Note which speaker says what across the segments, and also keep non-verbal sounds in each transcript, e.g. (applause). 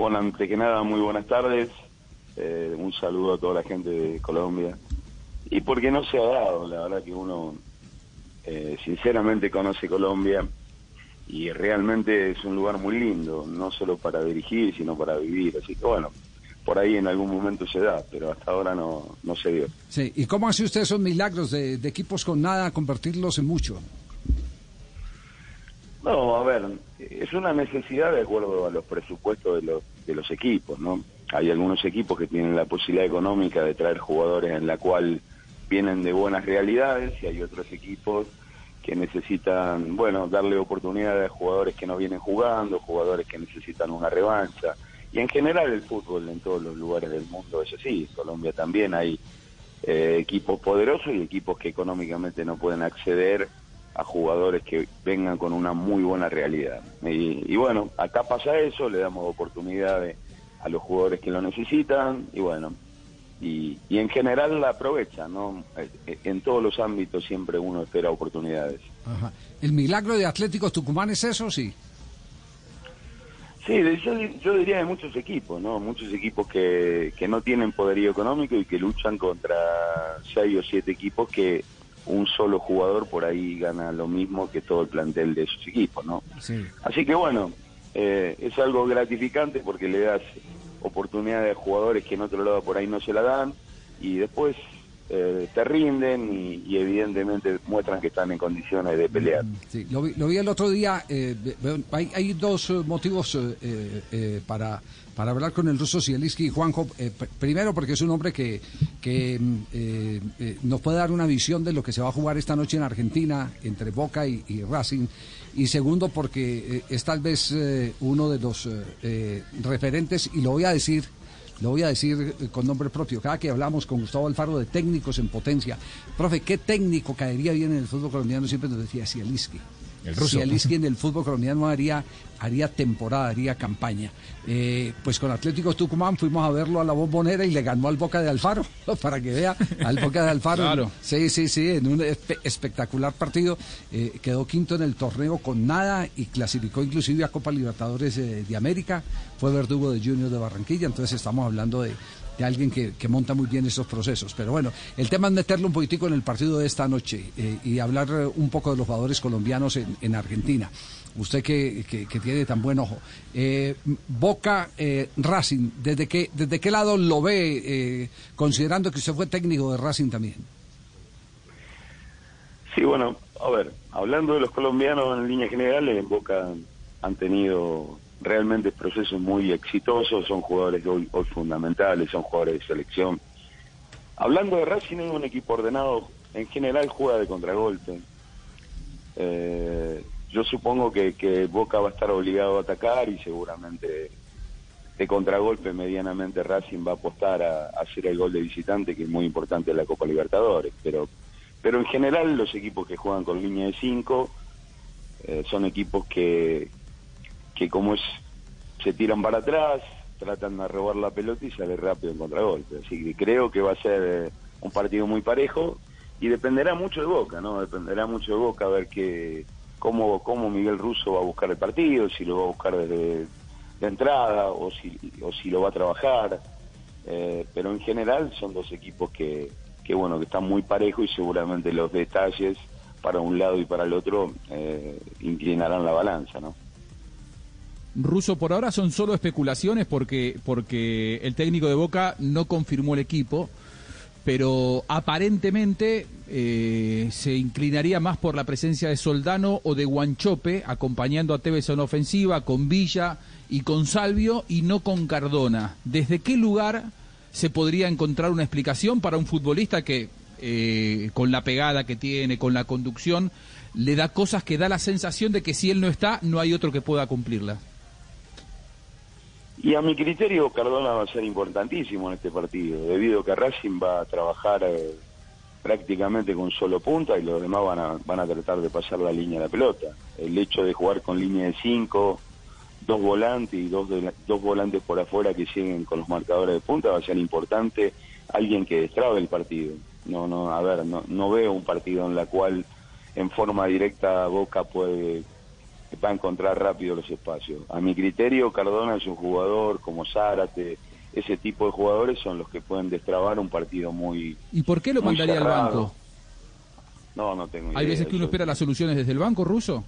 Speaker 1: Bueno, antes que nada, muy buenas tardes. Eh, un saludo a toda la gente de Colombia. Y porque no se ha dado, la verdad que uno eh, sinceramente conoce Colombia y realmente es un lugar muy lindo, no solo para dirigir, sino para vivir. Así que bueno, por ahí en algún momento se da, pero hasta ahora no, no se dio.
Speaker 2: Sí, ¿y cómo hace usted esos milagros de, de equipos con nada convertirlos en mucho?
Speaker 1: No, a ver, es una necesidad de acuerdo a los presupuestos de los, de los equipos, ¿no? Hay algunos equipos que tienen la posibilidad económica de traer jugadores en la cual vienen de buenas realidades y hay otros equipos que necesitan, bueno, darle oportunidades a jugadores que no vienen jugando, jugadores que necesitan una revancha. Y en general el fútbol en todos los lugares del mundo es así. En Colombia también hay eh, equipos poderosos y equipos que económicamente no pueden acceder a jugadores que vengan con una muy buena realidad. Y, bueno, acá pasa eso, le damos oportunidades a los jugadores que lo necesitan y bueno, y, y en general la aprovecha, ¿no? Eh, en todos los ámbitos siempre uno espera oportunidades.
Speaker 2: Ajá. ¿El milagro de Atléticos Tucumán es eso, sí?
Speaker 1: Sí, yo, yo, diría de muchos equipos, ¿no? Muchos equipos que, que no tienen poderío económico y que luchan contra seis o siete equipos que un solo jugador por ahí gana lo mismo que todo el plantel de esos equipos, ¿no?
Speaker 2: Sí.
Speaker 1: Así que bueno, eh, es algo gratificante porque le das oportunidades a jugadores que en otro lado por ahí no se la dan y después eh, te rinden y, evidentemente muestran que están en condiciones de pelear.
Speaker 2: Sí, lo vi, el otro día, eh, hay, dos motivos eh, para, para hablar con el ruso Zielinski y Juanjo. primero porque es un hombre que, que nos puede dar una visión de lo que se va a jugar esta noche en Argentina entre Boca y, y Racing. Y segundo porque es tal vez uno de los referentes, y lo voy a decir lo voy a decir con nombre propio, cada que hablamos con Gustavo Alfaro de técnicos en potencia, profe, ¿qué técnico caería bien en el fútbol colombiano? Siempre nos decía Cialiski.
Speaker 3: El ruso.
Speaker 2: Cialiski en el fútbol colombiano haría, haría temporada, haría campaña. Eh, pues con Atlético Tucumán fuimos a verlo a la bombonera y le ganó al Boca de Alfaro, (laughs) para que vea, al Boca de Alfaro.
Speaker 3: Claro.
Speaker 2: Sí, sí, sí, en un espe espectacular partido. Eh, quedó quinto en el torneo con nada y clasificó inclusive a Copa Libertadores eh, de América. Fue verdugo de Junior de Barranquilla, entonces estamos hablando de, alguien que, que, monta muy bien esos procesos. Pero bueno, el tema es meterlo un poquitico en el partido de esta noche eh, y hablar un poco de los jugadores colombianos en, en Argentina. Usted que, que, tiene tan buen ojo. Eh, Boca eh, Racing, ¿desde qué, ¿desde qué lado lo ve, eh, considerando que usted fue técnico de Racing también?
Speaker 1: Sí, bueno, a ver, hablando de los colombianos en línea general, en Boca han tenido realmente procesos muy exitosos, son jugadores hoy, hoy fundamentales, son jugadores de selección. Hablando de Racing, es un equipo ordenado, en general juega de contragolpe. Eh, yo supongo que, que, Boca va a estar obligado a atacar y seguramente de contragolpe medianamente Racing va a apostar a, hacer el gol de visitante, que es muy importante en la Copa Libertadores. Pero, pero en general los equipos que juegan con línea de 5 eh, son equipos que, que como es se tiran para atrás, tratan de robar la pelota y sale rápido en contragolpe. Así que creo que va a ser eh, un partido muy parejo y dependerá mucho de Boca, ¿no? Dependerá mucho de Boca a ver qué cómo, cómo Miguel Russo va a buscar el partido, si lo va a buscar desde de entrada o si, o si lo va a trabajar. Eh, pero en general son dos equipos que, que, bueno, que están muy parejos y seguramente los detalles para un lado y para el otro eh, inclinarán la balanza, ¿no?
Speaker 3: Ruso, por ahora son solo especulaciones porque, porque el técnico de Boca no confirmó el equipo, pero aparentemente eh, se inclinaría más por la presencia de Soldano o de Guanchope, acompañando a Tevez en ofensiva, con Villa y con Salvio, y no con Cardona. ¿Desde qué lugar se podría encontrar una explicación para un futbolista que, eh, con la pegada que tiene, con la conducción, le da cosas que da la sensación de que si él no está, no hay otro que pueda cumplirla?
Speaker 1: Y a mi criterio Cardona va a ser importantísimo en este partido, debido a que Racing va a trabajar eh, prácticamente con solo punta y los demás van a, van a tratar de pasar la línea de la pelota. El hecho de jugar con línea de cinco, dos volantes y dos, dos volantes por afuera que siguen con los marcadores de punta va a ser importante alguien que destrabe el partido. No, no, a ver, no, no veo un partido en la cual en forma directa Boca puede va a encontrar rápido los espacios. A mi criterio, Cardona es un jugador como Zárate, ese tipo de jugadores son los que pueden destrabar un partido muy.
Speaker 3: ¿Y por qué lo mandaría al banco?
Speaker 1: No, no tengo idea.
Speaker 3: ¿Hay veces que uno espera las soluciones desde el banco ruso?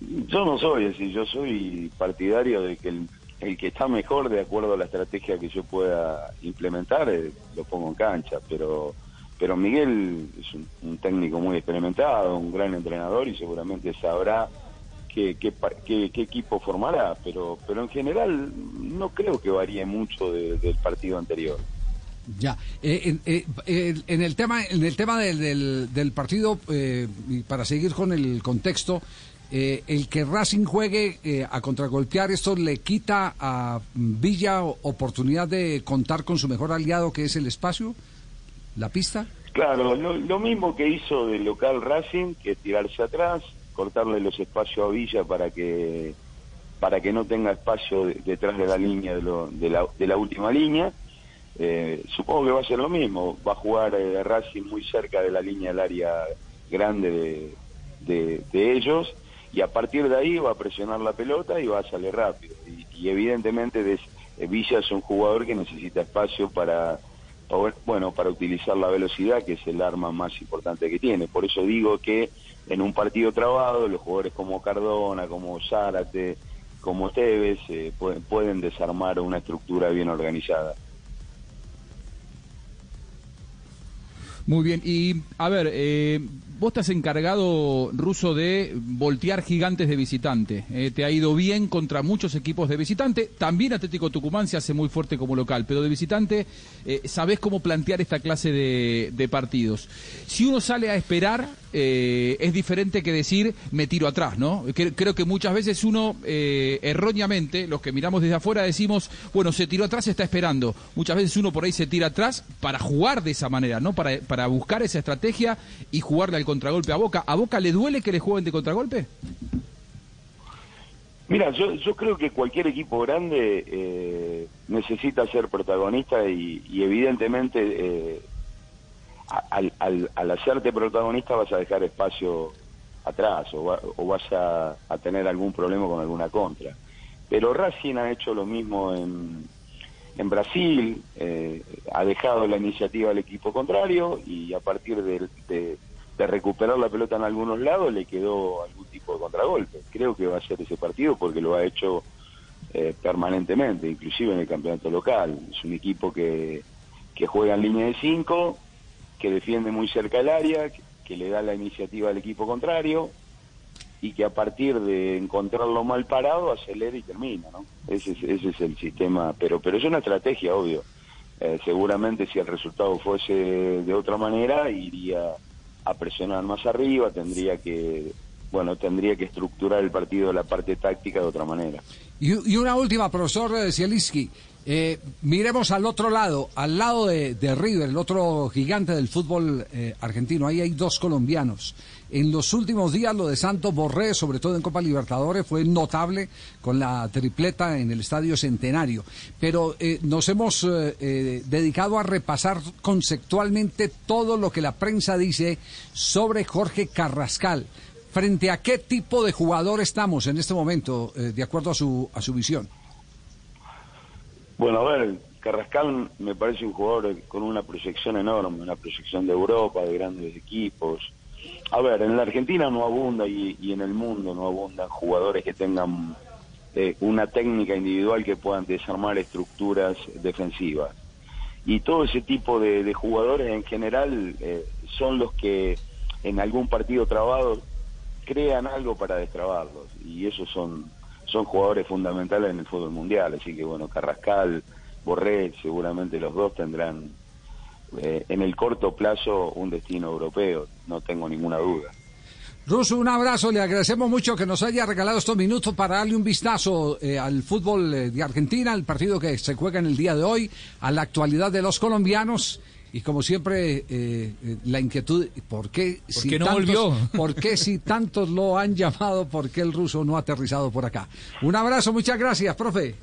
Speaker 1: Yo no soy así, yo soy partidario de que el, el que está mejor de acuerdo a la estrategia que yo pueda implementar, eh, lo pongo en cancha, pero pero Miguel es un, técnico muy experimentado, un gran entrenador y seguramente sabrá qué, qué, equipo formará, pero, pero en general no creo que varíe mucho del partido anterior.
Speaker 2: Ya, eh, eh, en, el tema, en el tema del, del, partido, eh, y para seguir con el contexto, el que Racing juegue a contragolpear, ¿esto le quita a Villa oportunidad de contar con su mejor aliado, que es el espacio? La pista?
Speaker 1: Claro, lo, mismo que hizo del local Racing, que tirarse atrás, cortarle los espacios a Villa para que para que no tenga espacio detrás de la línea de, lo, de, la, de la última línea. Eh, supongo que va a ser lo mismo, va a jugar eh, Racing muy cerca de la línea del área grande de, ellos y a partir de ahí va a presionar la pelota y va a salir rápido. Y, evidentemente eh, Villa es un jugador que necesita espacio para bueno, para utilizar la velocidad, que es el arma más importante que tiene. Por eso digo que en un partido trabado, los jugadores como Cardona, como Zárate, como Tevez, eh, pueden desarmar una estructura bien organizada.
Speaker 3: Muy bien, y a ver, eh, vos estás encargado, Ruso, de voltear gigantes de visitante. Eh, te ha ido bien contra muchos equipos de visitante. También Atlético Tucumán se hace muy fuerte como local, pero de visitante eh, sabés cómo plantear esta clase de, partidos. Si uno sale a esperar, eh, es diferente que decir me tiro atrás, ¿no? Creo que muchas veces uno, erróneamente, los que miramos desde afuera, decimos, bueno, se tiró atrás, se está esperando. Muchas veces uno por ahí se tira atrás para jugar de esa manera, ¿no? Para, para buscar esa estrategia y jugarle al contragolpe a Boca. ¿A Boca le duele que le jueguen de contragolpe?
Speaker 1: Mira, yo, yo creo que cualquier equipo grande eh, necesita ser protagonista y, evidentemente eh, al, hacerte protagonista vas a dejar espacio atrás o, vas a, tener algún problema con alguna contra. Pero Racing ha hecho lo mismo en, en Brasil, eh, ha dejado la iniciativa al equipo contrario y a partir de recuperar la pelota en algunos lados, le quedó algún tipo de contragolpe. Creo que va a ser ese partido porque lo ha hecho eh, permanentemente, inclusive en el campeonato local. Es un equipo que, que juega en línea de cinco, que defiende muy cerca del área, que, le da la iniciativa al equipo contrario y que a partir de encontrarlo mal parado acelera y termina, ¿no? Ese es, ese es el sistema, pero pero es una estrategia, obvio. Eh, seguramente si el resultado fuese de otra manera iría a presionar más arriba, tendría que bueno, tendría que estructurar el partido de la parte táctica de otra manera.
Speaker 2: Y, una última, profesor Zielinski. Eh, miremos al otro lado, al lado de, River, el otro gigante del fútbol eh, argentino. Ahí hay dos colombianos. En los últimos días lo de Santos Borré, sobre todo en Copa Libertadores, fue notable con la tripleta en el Estadio Centenario. Pero eh, nos hemos dedicado a repasar conceptualmente todo lo que la prensa dice sobre Jorge Carrascal. ¿Frente a qué tipo de jugador estamos en este momento, de acuerdo a su, a su visión?
Speaker 1: Bueno, a ver, Carrascal me parece un jugador con una proyección enorme, una proyección de Europa, de grandes equipos. A ver, en la Argentina no abunda y, en el mundo no abundan jugadores que tengan eh, una técnica individual que puedan desarmar estructuras defensivas. Y todo ese tipo de, jugadores en general eh, son los que en algún partido trabado crean algo para destrabarlos. Y esos son son jugadores fundamentales en el fútbol mundial, así que bueno, Carrascal, Borré, seguramente los dos tendrán eh, en el corto plazo un destino europeo, no tengo ninguna duda.
Speaker 2: Ruso, un abrazo, le agradecemos mucho que nos haya regalado estos minutos para darle un vistazo eh, al fútbol eh, de Argentina, al partido que se juega en el día de hoy, a la actualidad de los colombianos. Y como siempre, eh, la inquietud, ¿por qué,
Speaker 3: si no volvió? (laughs)
Speaker 2: ¿por qué si tantos lo han llamado, por qué el ruso no ha aterrizado por acá? Un abrazo, muchas gracias, profe.